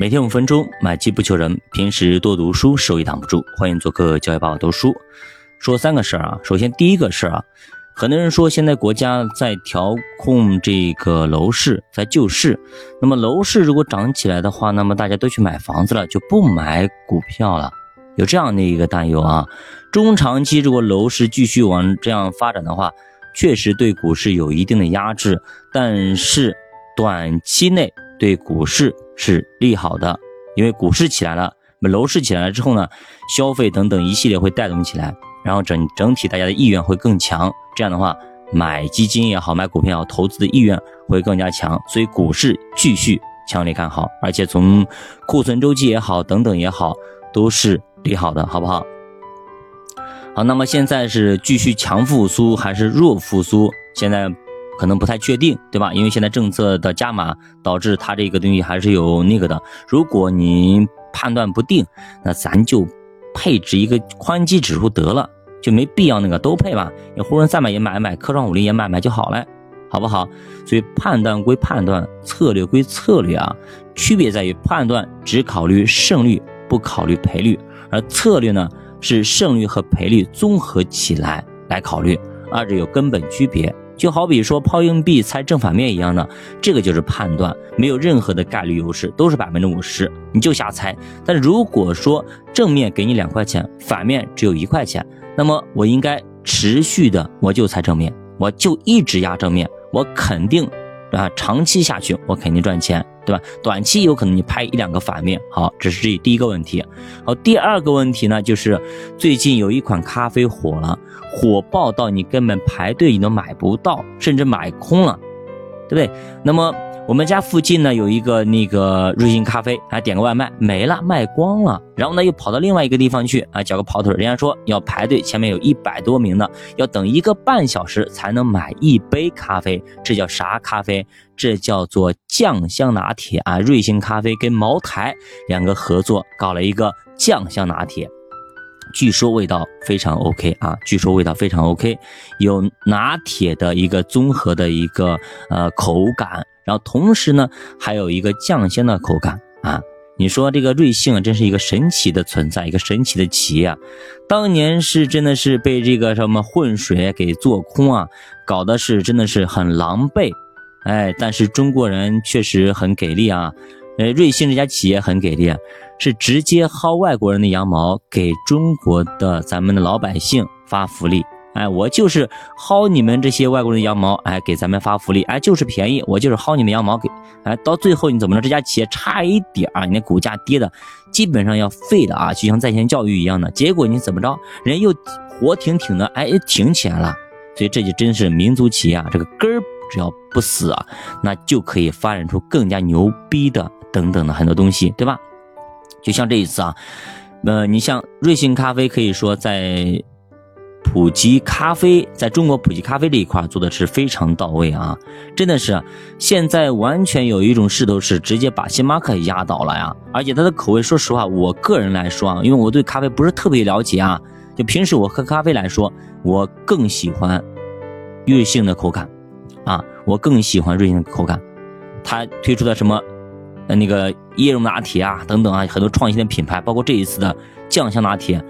每天五分钟，买机不求人。平时多读书，收益挡不住。欢迎做客教育爸爸读书。说三个事儿啊，首先第一个事儿啊，很多人说现在国家在调控这个楼市，在救市。那么楼市如果涨起来的话，那么大家都去买房子了，就不买股票了，有这样的一个担忧啊。中长期如果楼市继续往这样发展的话，确实对股市有一定的压制，但是短期内对股市。是利好的，因为股市起来了，楼市起来了之后呢，消费等等一系列会带动起来，然后整整体大家的意愿会更强。这样的话，买基金也好，买股票也好，投资的意愿会更加强。所以股市继续强烈看好，而且从库存周期也好，等等也好，都是利好的，好不好？好，那么现在是继续强复苏还是弱复苏？现在。可能不太确定，对吧？因为现在政策的加码导致它这个东西还是有那个的。如果您判断不定，那咱就配置一个宽基指数得了，就没必要那个都配吧。你沪深三百也买买，科创五零也买买就好了，好不好？所以判断归判断，策略归策略啊，区别在于判断只考虑胜率，不考虑赔率，而策略呢是胜率和赔率综合起来来考虑，二者有根本区别。就好比说抛硬币猜正反面一样的，这个就是判断，没有任何的概率优势，都是百分之五十，你就瞎猜。但如果说正面给你两块钱，反面只有一块钱，那么我应该持续的，我就猜正面，我就一直压正面，我肯定。啊，长期下去我肯定赚钱，对吧？短期有可能你拍一两个反面，好，这是这第一个问题。好，第二个问题呢，就是最近有一款咖啡火了，火爆到你根本排队你都买不到，甚至买空了，对不对？那么。我们家附近呢有一个那个瑞幸咖啡，啊，点个外卖没了，卖光了。然后呢又跑到另外一个地方去啊，叫个跑腿，人家说要排队，前面有一百多名呢，要等一个半小时才能买一杯咖啡。这叫啥咖啡？这叫做酱香拿铁啊！瑞幸咖啡跟茅台两个合作搞了一个酱香拿铁。据说味道非常 OK 啊，据说味道非常 OK，有拿铁的一个综合的一个呃口感，然后同时呢还有一个酱香的口感啊。你说这个瑞幸啊，真是一个神奇的存在，一个神奇的企业啊。当年是真的是被这个什么混水给做空啊，搞的是真的是很狼狈，哎，但是中国人确实很给力啊。呃，瑞幸这家企业很给力，是直接薅外国人的羊毛，给中国的咱们的老百姓发福利。哎，我就是薅你们这些外国人的羊毛，哎，给咱们发福利，哎，就是便宜，我就是薅你们羊毛给，哎，到最后你怎么着？这家企业差一点儿，你那股价跌的基本上要废的啊，就像在线教育一样的。结果你怎么着？人又活挺挺的，哎，又挺起来了。所以这就真是民族企业啊，这个根儿只要不死啊，那就可以发展出更加牛逼的。等等的很多东西，对吧？就像这一次啊，呃，你像瑞幸咖啡，可以说在普及咖啡，在中国普及咖啡这一块做的是非常到位啊，真的是现在完全有一种势头是直接把星巴克压倒了呀。而且它的口味，说实话，我个人来说啊，因为我对咖啡不是特别了解啊，就平时我喝咖啡来说，我更喜欢瑞幸的口感啊，我更喜欢瑞幸的口感，它推出的什么？那个椰蓉拿铁啊，等等啊，很多创新的品牌，包括这一次的酱香拿铁，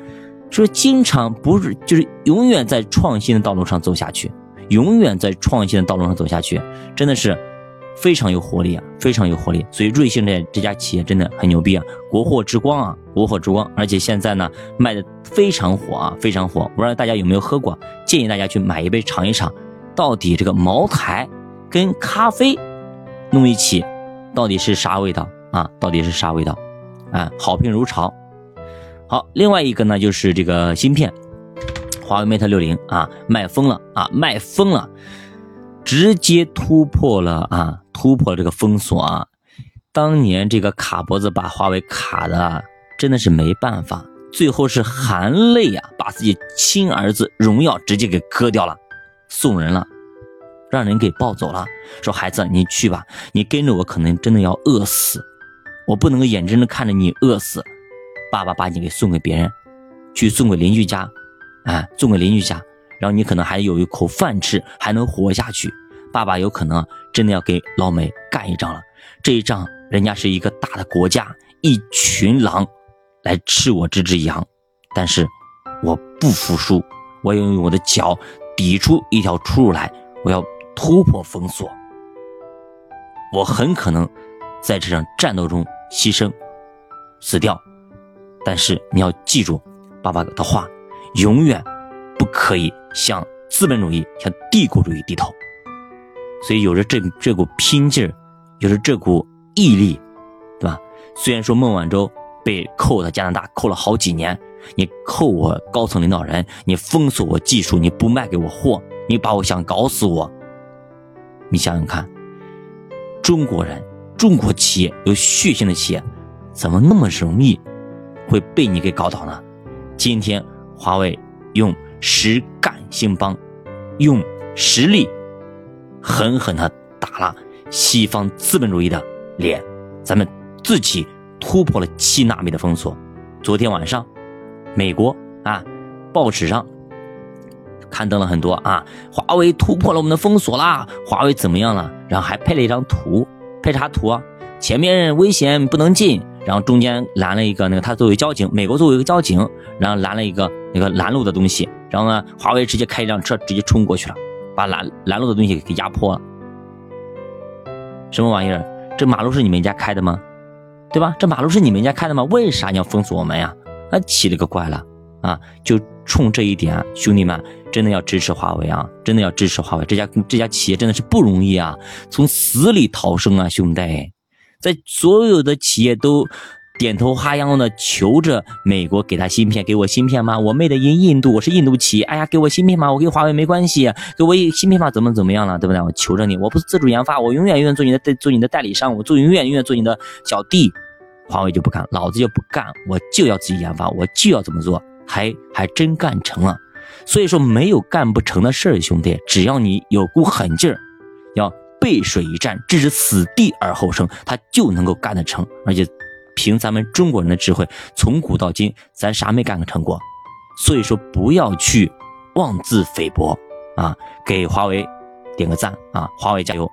说经常不是就是永远在创新的道路上走下去，永远在创新的道路上走下去，真的是非常有活力啊，非常有活力。所以瑞幸这这家企业真的很牛逼啊，国货之光啊，国货之光，而且现在呢卖的非常火啊，非常火。不知道大家有没有喝过？建议大家去买一杯尝一尝，到底这个茅台跟咖啡弄一起。到底是啥味道啊？到底是啥味道？啊，好评如潮。好，另外一个呢，就是这个芯片，华为 Mate 六零啊，卖疯了啊，卖疯了，直接突破了啊，突破了这个封锁啊。当年这个卡脖子把华为卡的真的是没办法，最后是含泪呀，把自己亲儿子荣耀直接给割掉了，送人了。让人给抱走了，说孩子你去吧，你跟着我可能真的要饿死，我不能够眼睁睁看着你饿死，爸爸把你给送给别人，去送给邻居家，哎，送给邻居家，然后你可能还有一口饭吃，还能活下去，爸爸有可能真的要给老美干一仗了，这一仗人家是一个大的国家，一群狼来吃我这只羊，但是我不服输，我要用我的脚抵出一条出路来，我要突破封锁，我很可能在这场战斗中牺牲、死掉，但是你要记住爸爸的话，永远不可以向资本主义、向帝国主义低头。所以有着这这股拼劲儿，有着这股。毅力，对吧？虽然说孟晚舟被扣在加拿大扣了好几年，你扣我高层领导人，你封锁我技术，你不卖给我货，你把我想搞死我。你想想看，中国人、中国企业有血性的企业，怎么那么容易会被你给搞倒呢？今天华为用实干兴邦，用实力狠狠的打了西方资本主义的。脸，咱们自己突破了七纳米的封锁。昨天晚上，美国啊，报纸上刊登了很多啊，华为突破了我们的封锁啦，华为怎么样了？然后还配了一张图，配啥图啊？前面危险不能进，然后中间拦了一个那个他作为交警，美国作为一个交警，然后拦了一个那个拦路的东西，然后呢，华为直接开一辆车直接冲过去了，把拦拦路的东西给压迫了，什么玩意儿？这马路是你们家开的吗？对吧？这马路是你们家开的吗？为啥你要封锁我们呀？那奇了个怪了啊！就冲这一点，兄弟们真的要支持华为啊！真的要支持华为，这家这家企业真的是不容易啊，从死里逃生啊，兄弟，在所有的企业都。点头哈腰的求着美国给他芯片，给我芯片吗？我妹的印印度，我是印度企业，哎呀，给我芯片吗？我跟华为没关系，给我芯片吧，怎么怎么样了，对不对？我求着你，我不是自主研发，我永远永远做你的代做你的代理商，我做永远永远做你的小弟。华为就不干，老子就不干，我就要自己研发，我就要这么做，还还真干成了。所以说没有干不成的事儿，兄弟，只要你有股狠劲儿，要背水一战，置之死地而后生，他就能够干得成，而且。凭咱们中国人的智慧，从古到今，咱啥没干个成过？所以说，不要去妄自菲薄啊！给华为点个赞啊！华为加油！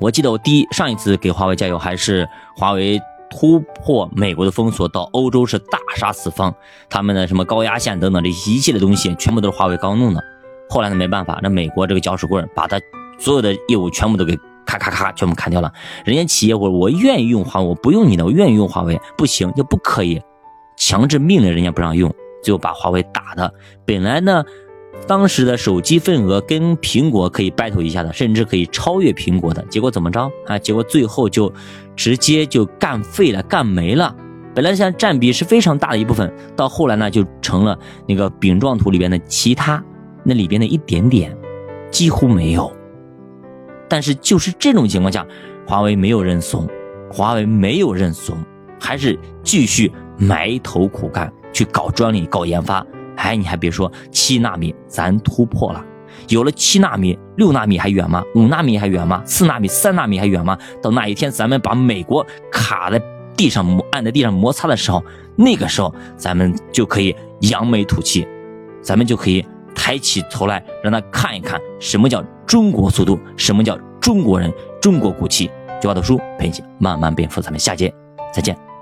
我记得我第一上一次给华为加油，还是华为突破美国的封锁，到欧洲是大杀四方，他们的什么高压线等等这一系列东西，全部都是华为刚弄的。后来呢，没办法，那美国这个搅屎棍把他所有的业务全部都给。咔咔咔，全部砍掉了。人家企业我我愿意用华为，我不用你的，我愿意用华为，不行就不可以，强制命令人家不让用，最后把华为打的。本来呢，当时的手机份额跟苹果可以 battle 一下的，甚至可以超越苹果的，结果怎么着啊？结果最后就直接就干废了，干没了。本来像占比是非常大的一部分，到后来呢就成了那个饼状图里边的其他，那里边的一点点，几乎没有。但是就是这种情况下，华为没有认怂，华为没有认怂，还是继续埋头苦干去搞专利、搞研发。哎，你还别说，七纳米咱突破了，有了七纳米，六纳米还远吗？五纳米还远吗？四纳米、三纳米还远吗？到那一天，咱们把美国卡在地上摩按在地上摩擦的时候，那个时候咱们就可以扬眉吐气，咱们就可以。抬起头来，让他看一看什么叫中国速度，什么叫中国人，中国骨气。九八读书陪你慢慢变富，咱们下节再见。